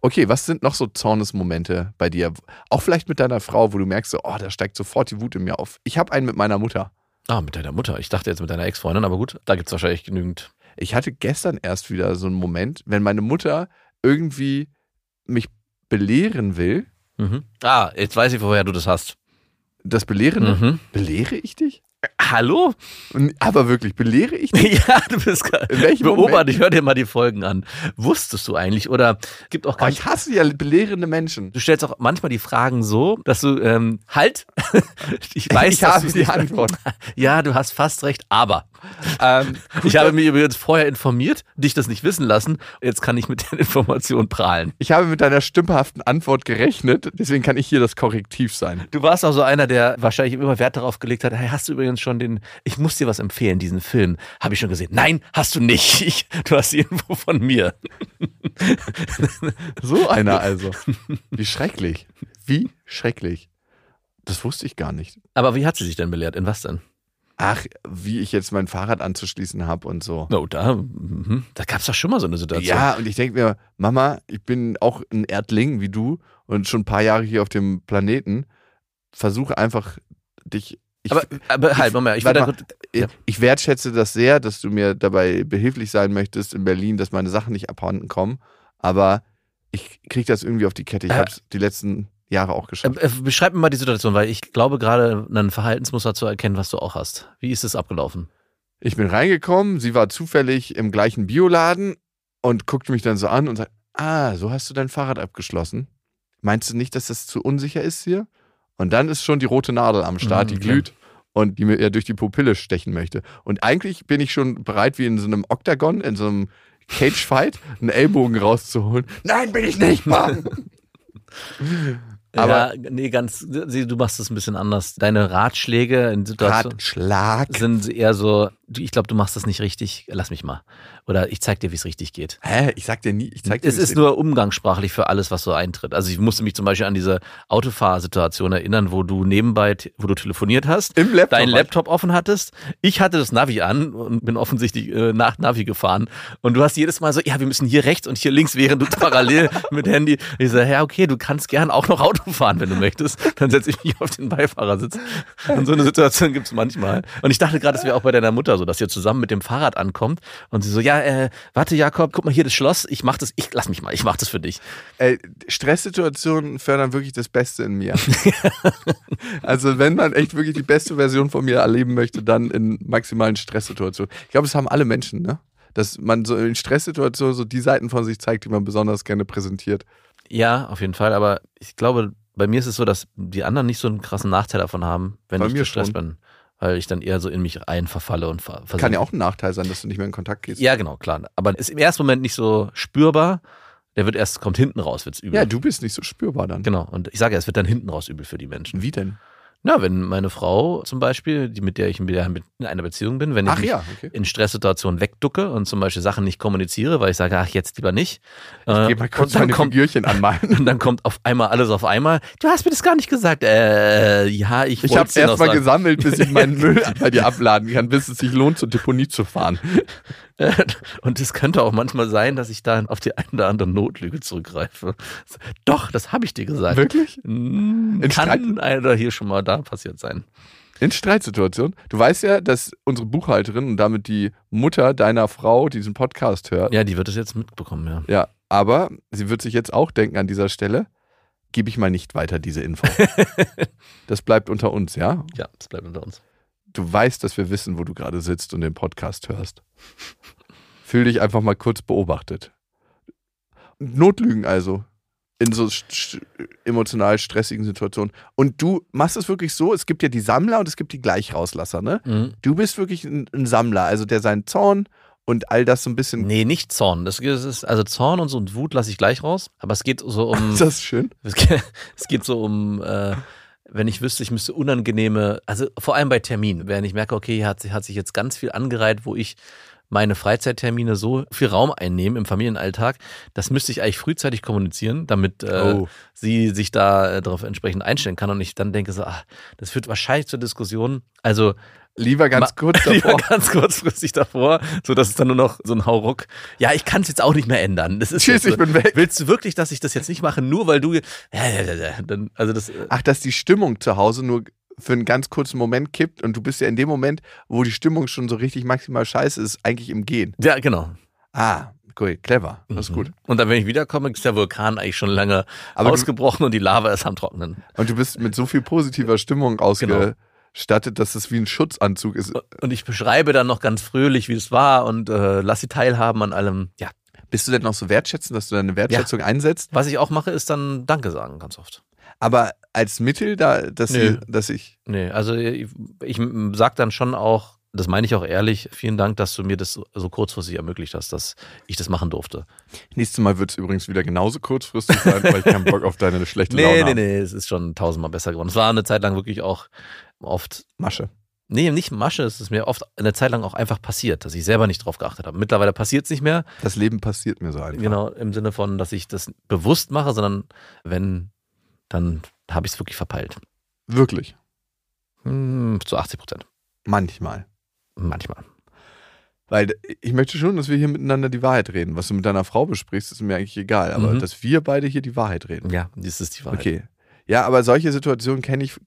Okay, was sind noch so Zornesmomente bei dir? Auch vielleicht mit deiner Frau, wo du merkst, oh, da steigt sofort die Wut in mir auf. Ich habe einen mit meiner Mutter. Ah, mit deiner Mutter. Ich dachte jetzt mit deiner Ex-Freundin, aber gut, da gibt es wahrscheinlich genügend. Ich hatte gestern erst wieder so einen Moment, wenn meine Mutter irgendwie mich belehren will. Mhm. Ah, jetzt weiß ich, woher du das hast. Das Belehren? Mhm. Belehre ich dich? Hallo? Aber wirklich, belehre ich dich? ja, du bist Beobachte, ich hör dir mal die Folgen an. Wusstest du eigentlich oder gibt auch Oh, ganz ich hasse ja belehrende Menschen. Du stellst auch manchmal die Fragen so, dass du ähm, halt. ich weiß, Ich dass habe die Antwort. Ja, du hast fast recht, aber Ähm, ich habe mich übrigens vorher informiert, dich das nicht wissen lassen. Jetzt kann ich mit der Information prahlen. ich habe mit deiner stümperhaften Antwort gerechnet, deswegen kann ich hier das Korrektiv sein. Du warst auch so einer, der wahrscheinlich immer Wert darauf gelegt hat, hey, hast du übrigens schon den, ich muss dir was empfehlen, diesen Film. Habe ich schon gesehen. Nein, hast du nicht. Ich, du hast Info von mir. So einer also. Wie schrecklich. Wie schrecklich. Das wusste ich gar nicht. Aber wie hat sie sich denn belehrt? In was denn? Ach, wie ich jetzt mein Fahrrad anzuschließen habe und so. No, da, mhm. da gab es doch schon mal so eine Situation. Ja, und ich denke mir, Mama, ich bin auch ein Erdling wie du und schon ein paar Jahre hier auf dem Planeten. Versuche einfach dich. Ich, aber, aber halt, Moment, ich mal. kurz- ich, ich wertschätze das sehr, dass du mir dabei behilflich sein möchtest in Berlin, dass meine Sachen nicht abhanden kommen. Aber ich kriege das irgendwie auf die Kette. Ich Äh, habe es die letzten Jahre auch geschafft. Äh, äh, Beschreib mir mal die Situation, weil ich glaube gerade ein Verhaltensmuster zu erkennen, was du auch hast. Wie ist es abgelaufen? Ich bin reingekommen, sie war zufällig im gleichen Bioladen und guckte mich dann so an und sagt, ah, so hast du dein Fahrrad abgeschlossen. Meinst du nicht, dass das zu unsicher ist hier? Und dann ist schon die rote Nadel am Start, Mhm, die glüht und die mir ja durch die Pupille stechen möchte. Und eigentlich bin ich schon bereit, wie in so einem Oktagon, in so einem Cage-Fight, einenEllbogen rauszuholen. Nein, bin ich nicht, Mann! Aber- ja, nee, ganz, du machst es ein bisschen anders. Deine Ratschläge in Situationen Ratschlag. sind eher so, ich glaube, du machst das nicht richtig, lass mich mal. Oder ich zeig dir, wie es richtig geht. Hä? Ich sag dir nie, ich zeig dir Es ist nur umgangssprachlich für alles, was so eintritt. Also ich musste mich zum Beispiel an diese Autofahrsituation erinnern, wo du nebenbei, wo du telefoniert hast, Im Laptop. deinen Laptop offen hattest. Ich hatte das Navi an und bin offensichtlich äh, nach Navi gefahren. Und du hast jedes Mal so, ja, wir müssen hier rechts und hier links, während du parallel mit Handy. Ich so, ja, okay, du kannst gern auch noch Auto fahren, wenn du möchtest. Dann setze ich mich auf den Beifahrersitz. Und so eine Situation gibt's manchmal. Und ich dachte gerade, das wäre auch bei deiner Mutter so, dass ihr zusammen mit dem Fahrrad ankommt und sie so, ja, äh, warte, Jakob, guck mal hier das Schloss, ich mach das, ich lass mich mal, ich mach das für dich. Ey, Stresssituationen fördern wirklich das Beste in mir. also wenn man echt wirklich die beste Version von mir erleben möchte, dann in maximalen Stresssituationen. Ich glaube, das haben alle Menschen, ne? Dass man so in Stresssituationen so die Seiten von sich zeigt, die man besonders gerne präsentiert. Ja, auf jeden Fall, aber ich glaube, bei mir ist es so, dass die anderen nicht so einen krassen Nachteil davon haben, wenn Bei ich gestresst schon. bin. Weil ich dann eher so in mich rein verfalle und ver versinke. Kann ja auch ein Nachteil sein, dass du nicht mehr in Kontakt gehst. Ja, genau, klar. Aber ist im ersten Moment nicht so spürbar. Der wird erst, kommt hinten raus, wird's übel. Ja, du bist nicht so spürbar dann. Genau. Und ich sage ja, es wird dann hinten raus übel für die Menschen. Wie denn? Na, wenn meine Frau zum Beispiel, die, mit der ich in einer Beziehung bin, wenn ich Ach mich ja, okay. in Stresssituationen wegducke und zum Beispiel Sachen nicht kommuniziere, weil ich sage, ach, jetzt lieber nicht. Äh, Geh mal kurz und dann kommt, Figürchen anmalen. und dann kommt auf einmal alles auf einmal. Du hast mir das gar nicht gesagt. Äh, ja, ich Ich habe erst mal sagen. gesammelt, bis ich meinen Müll bei dir abladen kann, bis es sich lohnt, zur Deponie zu fahren. Und es könnte auch manchmal sein, dass ich dann auf die eine oder andere Notlüge zurückgreife. Doch, das habe ich dir gesagt. Wirklich? Kann einer hier schon mal da passiert sein. In Streitsituationen. Du weißt ja, dass unsere Buchhalterin und damit die Mutter deiner Frau diesen Podcast hört. Ja, die wird es jetzt mitbekommen, ja. Ja, aber sie wird sich jetzt auch denken an dieser Stelle, gebe ich mal nicht weiter diese Info. das bleibt unter uns, ja? Ja, das bleibt unter uns. Du weißt, dass wir wissen, wo du gerade sitzt und den Podcast hörst. Fühl dich einfach mal kurz beobachtet. Notlügen also. In so st emotional stressigen Situationen. Und du machst es wirklich so, es gibt ja die Sammler und es gibt die Gleichrauslasser, ne? Mhm. Du bist wirklich ein, ein Sammler, also der seinen Zorn und all das so ein bisschen. Nee, nicht Zorn. Das ist, also Zorn und so und Wut lasse ich gleich raus. Aber es geht so um. Ist das schön? Es geht, es geht so um, äh, wenn ich wüsste, ich müsste unangenehme, also vor allem bei Terminen, wenn ich merke, okay, hier hat, hat sich jetzt ganz viel angereiht, wo ich meine Freizeittermine so viel Raum einnehmen im Familienalltag, das müsste ich eigentlich frühzeitig kommunizieren, damit äh, Oh. sie sich da äh, darauf entsprechend einstellen kann und ich dann denke so, ach, das führt wahrscheinlich zur Diskussion. Also Lieber ganz kurz Lieber davor. ganz kurzfristig davor, so dass es dann nur noch so ein Hauruck. Ja, ich kann es jetzt auch nicht mehr ändern. Das ist Tschüss, jetzt ich bin weg. Willst du wirklich, dass ich das jetzt nicht mache, nur weil du? Ja, ja, ja, ja. Dann, also das. äh, Ach, dass die Stimmung zu Hause nur für einen ganz kurzen Moment kippt und du bist ja in dem Moment, wo die Stimmung schon so richtig maximal scheiße ist, eigentlich im Gehen. Ja, genau. Ah, cool, clever. Das ist gut. Und dann, wenn ich wiederkomme, ist der Vulkan eigentlich schon lange Aber du- ausgebrochen und die Lava ist am Trocknen. Und du bist mit so viel positiver Stimmung ausgestattet, dass es wie ein Schutzanzug ist. Und ich beschreibe dann noch ganz fröhlich, wie es war und äh, lass sie teilhaben an allem. Ja. Bist du denn noch so wertschätzend, dass du deine Wertschätzung einsetzt? Was ich auch mache, ist dann Danke sagen, ganz oft. Aber als Mittel, da, dass, Nö. sie, dass ich. Nee, also ich, ich sag dann schon auch, das meine ich auch ehrlich, vielen Dank, dass du mir das so- kurzfristig ermöglicht hast, dass ich das machen durfte. Nächstes Mal wird es übrigens wieder genauso kurzfristig sein, weil ich keinen Bock auf deine schlechte Laune Nee, nee, habe. nee, es ist schon tausendmal besser geworden. Es war eine Zeit lang wirklich auch oft, Masche. nee, nicht Masche, es ist mir oft eine Zeit lang auch einfach passiert, dass ich selber nicht drauf geachtet habe. Mittlerweile passiert es nicht mehr, Das Leben passiert mir so einfach. genau im Sinne von, dass ich das bewusst mache, sondern wenn, dann habe ich es wirklich verpeilt. Wirklich. Hm, zu 80 Prozent. Manchmal. Manchmal. Weil ich möchte schon, dass wir hier miteinander die Wahrheit reden. Was du mit deiner Frau besprichst, ist mir eigentlich egal. Aber Mhm. dass wir beide hier die Wahrheit reden. Ja, das ist die Wahrheit. Okay. Ja, aber solche Situationen kenne ich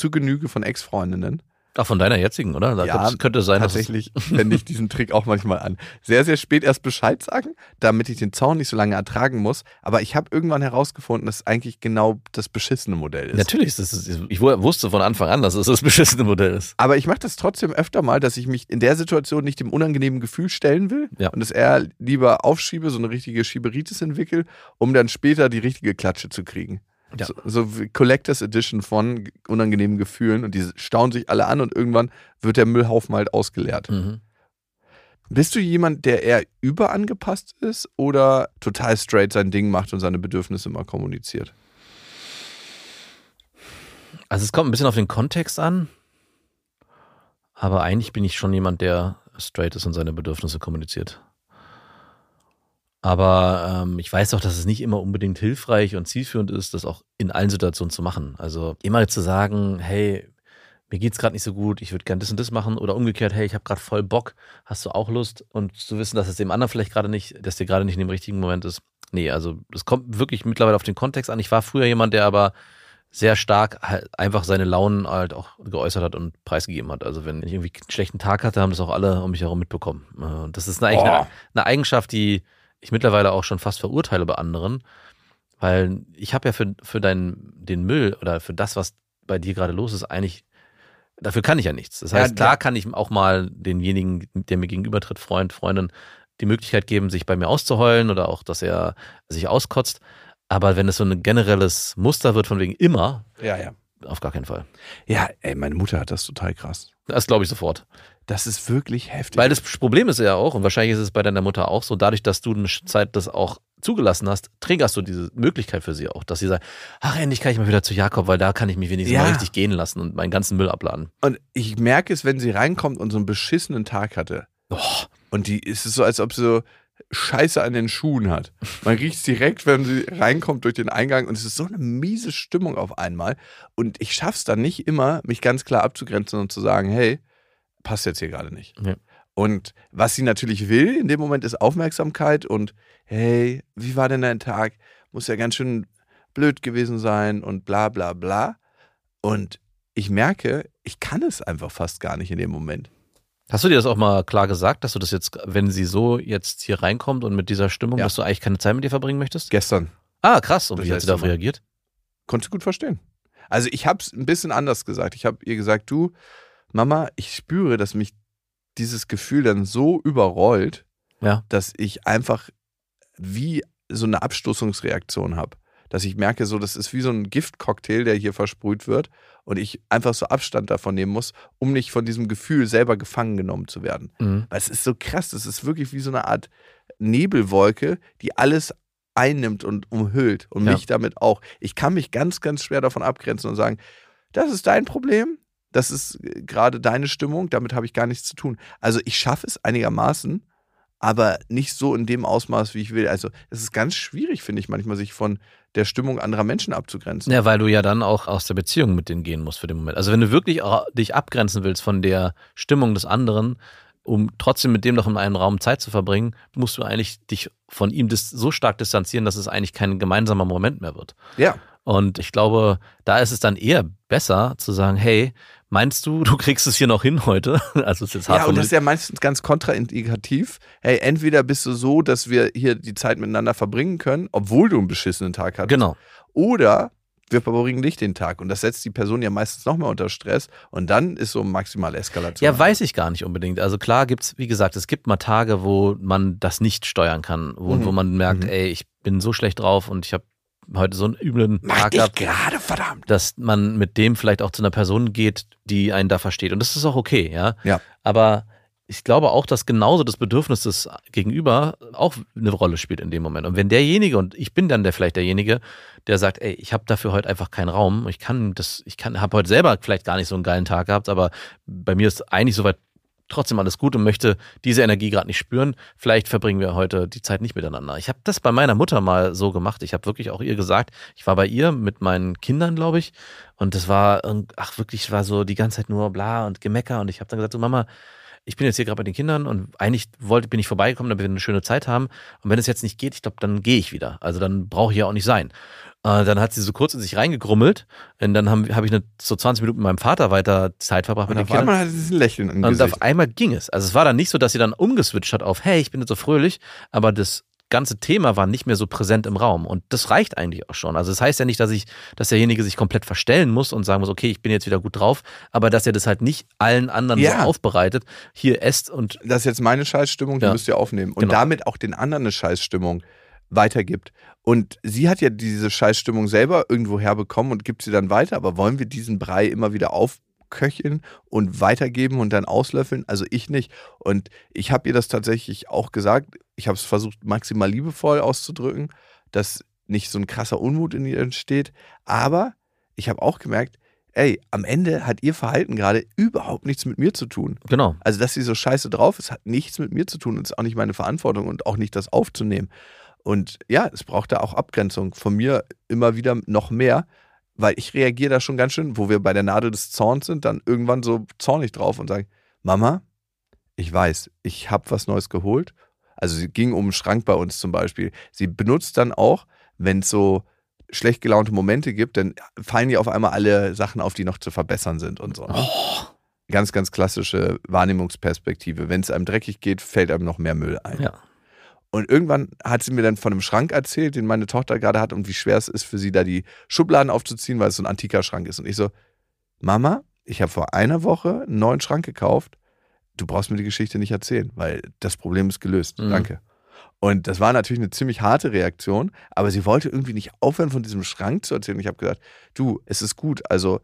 zu Genüge von Ex-Freundinnen. Auch von deiner jetzigen, oder? Da Ja, könnte, sein, dass Tatsächlich wende ich diesen Trick auch manchmal an. Sehr, sehr spät erst Bescheid sagen, damit ich den Zaun nicht so lange ertragen muss. Aber ich habe irgendwann herausgefunden, dass es eigentlich genau das beschissene Modell ist. Natürlich ist es, ich wu- wusste von Anfang an, dass es das beschissene Modell ist. Aber ich mache das trotzdem öfter mal, dass ich mich in der Situation nicht dem unangenehmen Gefühl stellen will Ja. und es eher lieber aufschiebe, so eine richtige Schieberitis entwickle, um dann später die richtige Klatsche zu kriegen. Ja. So, so wie Collectors Edition von unangenehmen Gefühlen und die staunen sich alle an und irgendwann wird der Müllhaufen halt ausgeleert. Mhm. Bist du jemand, der eher überangepasst ist oder total straight sein Ding macht und seine Bedürfnisse mal kommuniziert? Also es kommt ein bisschen auf den Kontext an, aber eigentlich bin ich schon jemand, der straight ist und seine Bedürfnisse kommuniziert. Aber ähm, ich weiß auch, dass es nicht immer unbedingt hilfreich und zielführend ist, das auch in allen Situationen zu machen. Also immer zu sagen, hey, mir geht's gerade nicht so gut, ich würde gern das und das machen oder umgekehrt, hey, ich habe gerade voll Bock, hast du auch Lust und zu wissen, dass es dem anderen vielleicht gerade nicht, dass der gerade nicht in dem richtigen Moment ist. Nee, also es kommt wirklich mittlerweile auf den Kontext an. Ich war früher jemand, der aber sehr stark halt einfach seine Launen halt auch geäußert hat und preisgegeben hat. Also wenn ich irgendwie einen schlechten Tag hatte, haben das auch alle um mich herum mitbekommen. Äh, Und das ist eigentlich eine, Oh. eine Eigenschaft, die ich mittlerweile auch schon fast verurteile bei anderen, weil ich habe ja für, für deinen, den Müll oder für das, was bei dir gerade los ist, eigentlich, dafür kann ich ja nichts. Das Ja, heißt, klar. klar kann ich auch mal denjenigen, der mir gegenübertritt, Freund, Freundin, die Möglichkeit geben, sich bei mir auszuheulen oder auch, dass er sich auskotzt. Aber wenn es so ein generelles Muster wird von wegen immer, Ja, ja. auf gar keinen Fall. Ja, ey, meine Mutter hat das total krass. Das glaube ich sofort. Das ist wirklich heftig. Weil das Problem ist ja auch, und wahrscheinlich ist es bei deiner Mutter auch so, dadurch, dass du eine Zeit das auch zugelassen hast, triggerst du diese Möglichkeit für sie auch, dass sie sagt, ach, endlich kann ich mal wieder zu Jakob, weil da kann ich mich wenigstens Ja. mal richtig gehen lassen und meinen ganzen Müll abladen. und ich merke es, wenn sie reinkommt und so einen beschissenen Tag hatte. Oh, Und die ist es so, als ob sie so Scheiße an den Schuhen hat. Man riecht es direkt, wenn sie reinkommt durch den Eingang und es ist so eine miese Stimmung auf einmal. Und ich schaff's dann nicht immer, mich ganz klar abzugrenzen und zu sagen, hey, passt jetzt hier gerade nicht. Ja. Und was sie natürlich will in dem Moment ist Aufmerksamkeit und hey, wie war denn dein Tag? Muss ja ganz schön blöd gewesen sein und bla bla bla. Und ich merke, ich kann es einfach fast gar nicht in dem Moment. Hast du dir das auch mal klar gesagt, dass du das jetzt, wenn sie so jetzt hier reinkommt und mit dieser Stimmung, Ja. dass du eigentlich keine Zeit mit ihr verbringen möchtest? Gestern Ah, krass. Und Das wie hat sie darauf reagiert? Konnte gut verstehen. Also ich habe es ein bisschen anders gesagt. Ich habe ihr gesagt, du, Mama, ich spüre, dass mich dieses Gefühl dann so überrollt, Ja. dass ich einfach wie so eine Abstoßungsreaktion habe. Dass ich merke, so, das ist wie so ein Giftcocktail, der hier versprüht wird und ich einfach so Abstand davon nehmen muss, um nicht von diesem Gefühl selber gefangen genommen zu werden. Mhm. Weil es ist so krass, das ist wirklich wie so eine Art Nebelwolke, die alles einnimmt und umhüllt und Ja. mich damit auch. Ich kann mich ganz, ganz schwer davon abgrenzen und sagen, das ist dein Problem, das ist äh, gerade deine Stimmung, damit habe ich gar nichts zu tun. Also ich schaffe es einigermaßen, aber nicht so in dem Ausmaß, wie ich will. Also es ist ganz schwierig, finde ich manchmal, sich von der Stimmung anderer Menschen abzugrenzen. Ja, weil du ja dann auch aus der Beziehung mit denen gehen musst für den Moment. Also wenn du wirklich auch dich abgrenzen willst von der Stimmung des anderen, um trotzdem mit dem noch in einem Raum Zeit zu verbringen, musst du eigentlich dich von ihm so stark distanzieren, dass es eigentlich kein gemeinsamer Moment mehr wird. Ja. Und ich glaube, da ist es dann eher besser zu sagen, hey, meinst du, du kriegst es hier noch hin heute? Also es ist jetzt hart Ja, und das ist ja meistens ganz kontraindikativ. Hey, entweder bist du so, dass wir hier die Zeit miteinander verbringen können, obwohl du einen beschissenen Tag hattest. Genau. Oder wir verbringen nicht den Tag. Und das setzt die Person ja meistens noch mehr unter Stress. Und dann ist so maximale Eskalation. Ja, weiß ich gar nicht unbedingt. Also klar gibt's, wie gesagt, es gibt mal Tage, wo man das nicht steuern kann, wo, Mhm. wo man merkt, Mhm. ey, ich bin so schlecht drauf und ich habe heute so einen üblen Mach Tag gehabt, gerade, verdammt. dass man mit dem vielleicht auch zu einer Person geht, die einen da versteht. Und das ist auch okay, ja. Ja. Aber ich glaube auch, dass genauso das Bedürfnis des Gegenüber auch eine Rolle spielt in dem Moment. Und wenn derjenige, und ich bin dann der vielleicht derjenige, der sagt, ey, ich habe dafür heute einfach keinen Raum, ich kann das, ich kann, habe heute selber vielleicht gar nicht so einen geilen Tag gehabt, aber bei mir ist eigentlich soweit trotzdem alles gut und möchte diese Energie gerade nicht spüren. Vielleicht verbringen wir heute die Zeit nicht miteinander. Ich habe das bei meiner Mutter mal so gemacht. Ich habe wirklich auch ihr gesagt, ich war bei ihr mit meinen Kindern, glaube ich, und das war, ach wirklich, war so die ganze Zeit nur bla und Gemecker und ich habe dann gesagt, so Mama, ich bin jetzt hier gerade bei den Kindern und eigentlich wollte, bin ich vorbeigekommen, damit wir eine schöne Zeit haben. Und wenn es jetzt nicht geht, ich glaube, dann gehe ich wieder. Also dann brauche ich ja auch nicht sein. Äh, dann hat sie so kurz in sich reingegrummelt und dann habe hab ich eine, so 20 Minuten mit meinem Vater weiter Zeit verbracht Und mit den auf Kindern. einmal hat sie ein Lächeln im Und Gesicht. auf einmal ging es. Also es war dann nicht so, dass sie dann umgeswitcht hat auf, hey, ich bin jetzt so fröhlich, aber das ganze Thema war nicht mehr so präsent im Raum. Und das reicht eigentlich auch schon. Also es das heißt ja nicht, dass ich, dass derjenige sich komplett verstellen muss und sagen muss, okay, ich bin jetzt wieder gut drauf, aber dass er das halt nicht allen anderen Ja. so aufbereitet, hier esst und das ist jetzt meine Scheißstimmung, die Ja. müsst ihr aufnehmen. Und Genau. damit auch den anderen eine Scheißstimmung weitergibt. Und sie hat ja diese Scheißstimmung selber irgendwo herbekommen und gibt sie dann weiter. Aber wollen wir diesen Brei immer wieder aufköcheln und weitergeben und dann auslöffeln? Also ich nicht. Und ich habe ihr das tatsächlich auch gesagt. Ich habe es versucht, maximal liebevoll auszudrücken, dass nicht so ein krasser Unmut in ihr entsteht. Aber ich habe auch gemerkt, ey, am Ende hat ihr Verhalten gerade überhaupt nichts mit mir zu tun. genau. Also, dass sie so scheiße drauf ist, hat nichts mit mir zu tun und ist auch nicht meine Verantwortung und auch nicht das aufzunehmen. Und ja, es braucht da auch Abgrenzung von mir immer wieder noch mehr, weil ich reagiere da schon ganz schön, wo wir bei der Nadel des Zorns sind, dann irgendwann so zornig drauf und sage, Mama, ich weiß, ich habe was Neues geholt. Also sie ging um einen Schrank bei uns zum Beispiel. Sie benutzt dann auch, wenn es so schlecht gelaunte Momente gibt, dann fallen ihr auf einmal alle Sachen auf, die noch zu verbessern sind und so. ne? Ganz, ganz klassische Wahrnehmungsperspektive. Wenn es einem dreckig geht, fällt einem noch mehr Müll ein. Ja. Und irgendwann hat sie mir dann von einem Schrank erzählt, den meine Tochter gerade hat und wie schwer es ist für sie, da die Schubladen aufzuziehen, weil es so ein antiker Schrank ist. Und ich so, Mama, ich habe vor einer Woche einen neuen Schrank gekauft. Du brauchst mir die Geschichte nicht erzählen, weil das Problem ist gelöst. Mhm. Danke. Und das war natürlich eine ziemlich harte Reaktion, aber sie wollte irgendwie nicht aufhören, von diesem Schrank zu erzählen. Ich habe gesagt, du, es ist gut. Also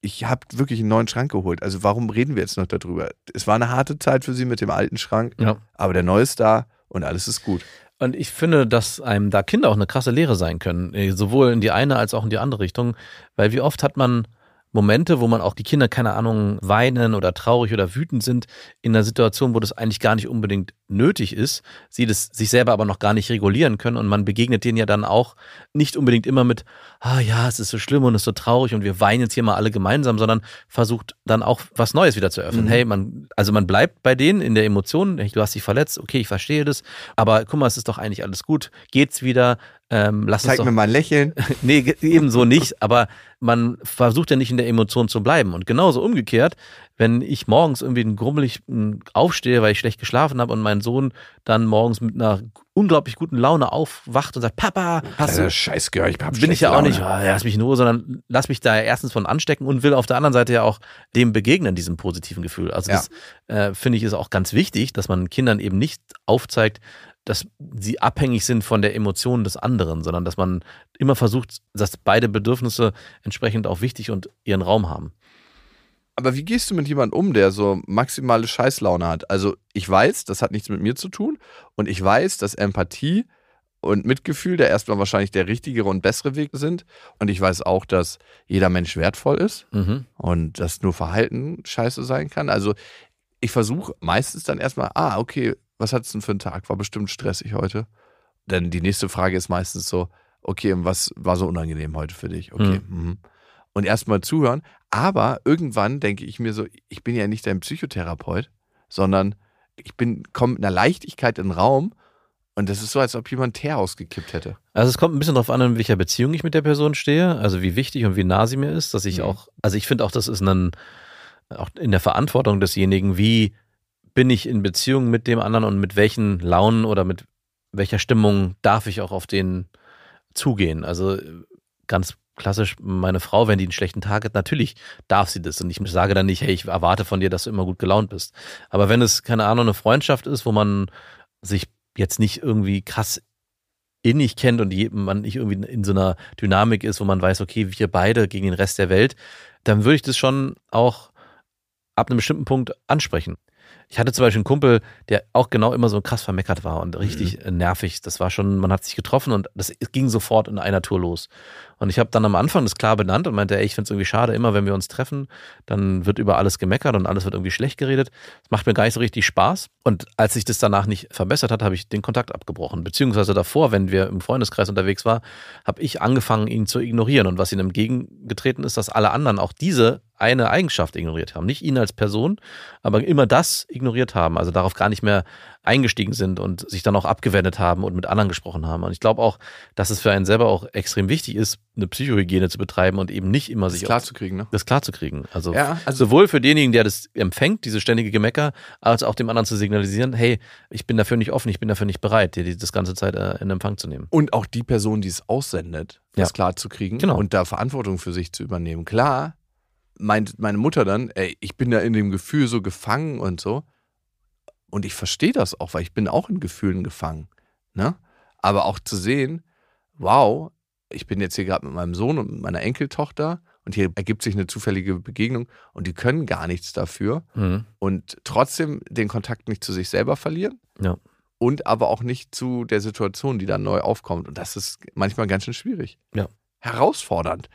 ich habe wirklich einen neuen Schrank geholt. Also warum reden wir jetzt noch darüber? Es war eine harte Zeit für sie mit dem alten Schrank, Ja. aber der neue ist da und alles ist gut. Und ich finde, dass einem da Kinder auch eine krasse Lehre sein können, äh, sowohl in die eine als auch in die andere Richtung, weil wie oft hat man Momente, wo man auch die Kinder, keine Ahnung, weinen oder traurig oder wütend sind, in einer Situation, wo das eigentlich gar nicht unbedingt nötig ist, sie das sich selber aber noch gar nicht regulieren können und man begegnet denen ja dann auch nicht unbedingt immer mit, ah ja, es ist so schlimm und es ist so traurig und wir weinen jetzt hier mal alle gemeinsam, sondern versucht dann auch was Neues wieder zu öffnen. Mhm. Hey, man, also man bleibt bei denen in der Emotion, hey, du hast dich verletzt, okay, ich verstehe das, aber guck mal, es ist doch eigentlich alles gut, geht's wieder, ähm, lass uns Zeig mir mal ein Lächeln. Nee, ebenso nicht, aber man versucht ja nicht in der Emotion zu bleiben. Und genauso umgekehrt, wenn ich morgens irgendwie grummelig mm, aufstehe, weil ich schlecht geschlafen habe und mein Sohn dann morgens mit einer unglaublich guten Laune aufwacht und sagt, Papa, hast du, Scheiß Gehör, ich hab bin ich ja auch nicht, oh, lass mich in Ruhe, sondern lass mich da erstens von anstecken und will auf der anderen Seite ja auch dem begegnen, diesem positiven Gefühl. Also Ja. das äh, finde ich ist auch ganz wichtig, dass man Kindern eben nicht aufzeigt, dass sie abhängig sind von der Emotion des anderen, sondern dass man immer versucht, dass beide Bedürfnisse entsprechend auch wichtig und ihren Raum haben. Aber wie gehst du mit jemandem um, der so maximale Scheißlaune hat? Also ich weiß, das hat nichts mit mir zu tun und ich weiß, dass Empathie und Mitgefühl der erstmal wahrscheinlich der richtigere und bessere Weg sind und ich weiß auch, dass jeder Mensch wertvoll ist Mhm. und dass nur Verhalten scheiße sein kann. Also ich versuche meistens dann erstmal, ah, okay, was hattest du denn für einen Tag? War bestimmt stressig heute. Denn die nächste Frage ist meistens so, okay, was war so unangenehm heute für dich? Okay. Mhm. Und erstmal zuhören. Aber irgendwann denke ich mir so, ich bin ja nicht dein Psychotherapeut, sondern ich bin, komme mit einer Leichtigkeit in den Raum und das ist so, als ob jemand Teer ausgekippt hätte. Also es kommt ein bisschen darauf an, in welcher Beziehung ich mit der Person stehe, also wie wichtig und wie nah sie mir ist, dass ich Mhm. auch, also ich finde auch, das ist ein, auch in der Verantwortung desjenigen, wie bin ich in Beziehung mit dem anderen und mit welchen Launen oder mit welcher Stimmung darf ich auch auf den zugehen. Also äh, ganz klassisch, meine Frau, wenn die einen schlechten Tag hat, natürlich darf sie das. Und ich sage dann nicht, hey, ich erwarte von dir, dass du immer gut gelaunt bist. Aber wenn es, keine Ahnung, eine Freundschaft ist, wo man sich jetzt nicht irgendwie krass innig kennt und man nicht irgendwie in so einer Dynamik ist, wo man weiß, okay, wir beide gegen den Rest der Welt, dann würde ich das schon auch ab einem bestimmten Punkt ansprechen. Ich hatte zum Beispiel einen Kumpel, der auch genau immer so krass vermeckert war und richtig äh, nervig. Das war schon, man hat sich getroffen und das ging sofort in einer Tour los. Und ich habe dann am Anfang das klar benannt und meinte, ey, ich finde es irgendwie schade, immer wenn wir uns treffen, dann wird über alles gemeckert und alles wird irgendwie schlecht geredet. Das macht mir gar nicht so richtig Spaß. Und als sich das danach nicht verbessert hat, habe ich den Kontakt abgebrochen. Beziehungsweise davor, wenn wir im Freundeskreis unterwegs waren, habe ich angefangen, ihn zu ignorieren. Und was ihm entgegengetreten ist, dass alle anderen auch diese eine Eigenschaft ignoriert haben. Nicht ihn als Person, aber immer das ignoriert haben. Also darauf gar nicht mehr eingestiegen sind und sich dann auch abgewendet haben und mit anderen gesprochen haben. Und ich glaube auch, dass es für einen selber auch extrem wichtig ist, eine Psychohygiene zu betreiben und eben nicht immer Das sich klar zu kriegen, ne? das klar zu kriegen. Also, Ja, also- sowohl für denjenigen, der das empfängt, diese ständige Gemecker, als auch dem anderen zu signalisieren, hey, ich bin dafür nicht offen, ich bin dafür nicht bereit, dir das ganze Zeit äh, in Empfang zu nehmen. Und auch die Person, die es aussendet, das Ja. klar zu kriegen Genau. und da Verantwortung für sich zu übernehmen. Klar, meint meine Mutter dann, ey, ich bin da in dem Gefühl so gefangen und so. Und ich verstehe das auch, weil ich bin auch in Gefühlen gefangen. Ne? Aber auch zu sehen, wow, ich bin jetzt hier gerade mit meinem Sohn und mit meiner Enkeltochter und hier ergibt sich eine zufällige Begegnung und die können gar nichts dafür Mhm. und trotzdem den Kontakt nicht zu sich selber verlieren. Ja. Und aber auch nicht zu der Situation, die dann neu aufkommt. Und das ist manchmal ganz schön schwierig. Ja. Herausfordernd.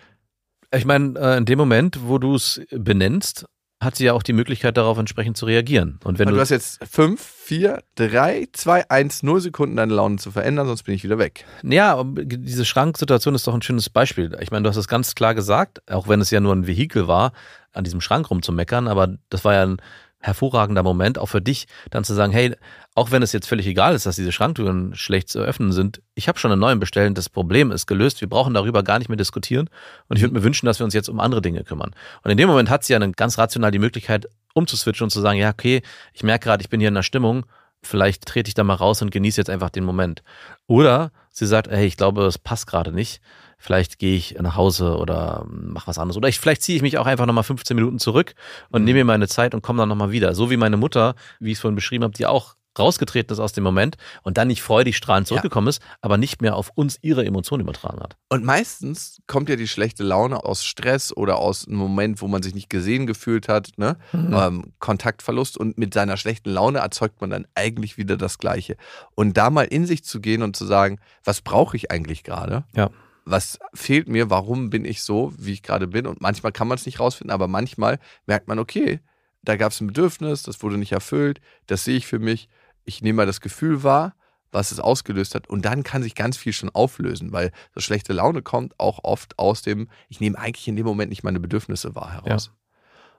Ich meine, äh, in dem Moment, wo du es benennst, hat sie ja auch die Möglichkeit, darauf entsprechend zu reagieren. Und wenn du, du hast jetzt 5, 4, 3, 2, 1, 0 Sekunden deine Laune zu verändern, sonst bin ich wieder weg. ja, diese Schranksituation ist doch ein schönes Beispiel. Ich meine, du hast es ganz klar gesagt, auch wenn es ja nur ein Vehikel war, an diesem Schrank rumzumeckern, aber das war ja ein hervorragender Moment, auch für dich, dann zu sagen, hey, auch wenn es jetzt völlig egal ist, dass diese Schranktüren schlecht zu öffnen sind, ich habe schon einen neuen bestellt, das Problem ist gelöst, wir brauchen darüber gar nicht mehr diskutieren und ich würde mir wünschen, dass wir uns jetzt um andere Dinge kümmern. Und in dem Moment hat sie ja dann ganz rational die Möglichkeit, umzuswitchen und zu sagen, ja, okay, ich merke gerade, ich bin hier in einer Stimmung, vielleicht trete ich da mal raus und genieße jetzt einfach den Moment. Oder sie sagt, hey, ich glaube, es passt gerade nicht. Vielleicht gehe ich nach Hause oder mach was anderes. Oder ich, vielleicht ziehe ich mich auch einfach nochmal 15 Minuten zurück und nehme mir meine Zeit und komme dann nochmal wieder. So wie meine Mutter, wie ich es vorhin beschrieben habe, die auch rausgetreten ist aus dem Moment und dann nicht freudig strahlend zurückgekommen ist, aber nicht mehr auf uns ihre Emotionen übertragen hat. Und meistens kommt ja die schlechte Laune aus Stress oder aus einem Moment, wo man sich nicht gesehen gefühlt hat, ne? Ähm, Kontaktverlust und mit seiner schlechten Laune erzeugt man dann eigentlich wieder das Gleiche. Und da mal in sich zu gehen und zu sagen, was brauche ich eigentlich gerade? Ja. Was fehlt mir? Warum bin ich so, wie ich gerade bin? Und manchmal kann man es nicht rausfinden, aber manchmal merkt man, okay, da gab es ein Bedürfnis, das wurde nicht erfüllt, das sehe ich für mich. Ich nehme mal das Gefühl wahr, was es ausgelöst hat. Und dann kann sich ganz viel schon auflösen, weil so schlechte Laune kommt auch oft aus dem, ich nehme eigentlich in dem Moment nicht meine Bedürfnisse wahr heraus.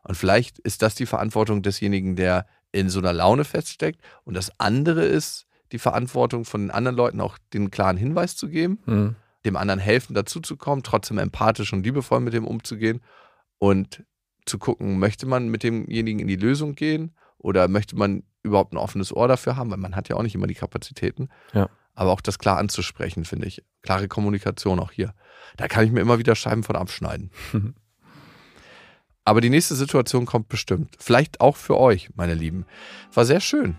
Und vielleicht ist das die Verantwortung desjenigen, der in so einer Laune feststeckt. Und das andere ist die Verantwortung von den anderen Leuten, auch den klaren Hinweis zu geben, Mhm. Dem anderen helfen, dazuzukommen, trotzdem empathisch und liebevoll mit dem umzugehen und zu gucken, möchte man mit demjenigen in die Lösung gehen oder möchte man überhaupt ein offenes Ohr dafür haben, weil man hat ja auch nicht immer die Kapazitäten. Ja. Aber auch das klar anzusprechen, finde ich. Klare Kommunikation auch hier. Da kann ich mir immer wieder Scheiben von abschneiden. Aber die nächste Situation kommt bestimmt. Vielleicht auch für euch, meine Lieben. War sehr schön.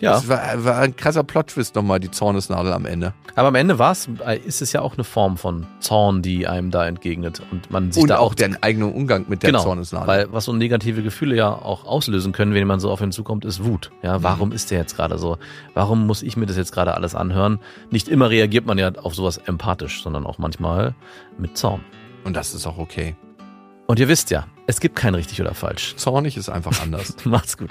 Ja, Es war, war ein krasser Plot-Twist nochmal, die Zornesnadel am Ende. aber am Ende war es, ist es ja auch eine Form von Zorn, die einem da entgegnet und man sich Und da auch auch den eigenen Umgang mit der genau, Zornesnadel. weil was so negative Gefühle ja auch auslösen können, wenn man so auf ihn zukommt, ist Wut. Ja, Mhm. warum ist der jetzt gerade so? Warum muss ich mir das jetzt gerade alles anhören? Nicht immer reagiert man ja auf sowas empathisch, sondern auch manchmal mit Zorn. Und das ist auch okay. Und ihr wisst ja, es gibt kein richtig oder falsch. Zornig ist einfach anders. Macht's gut.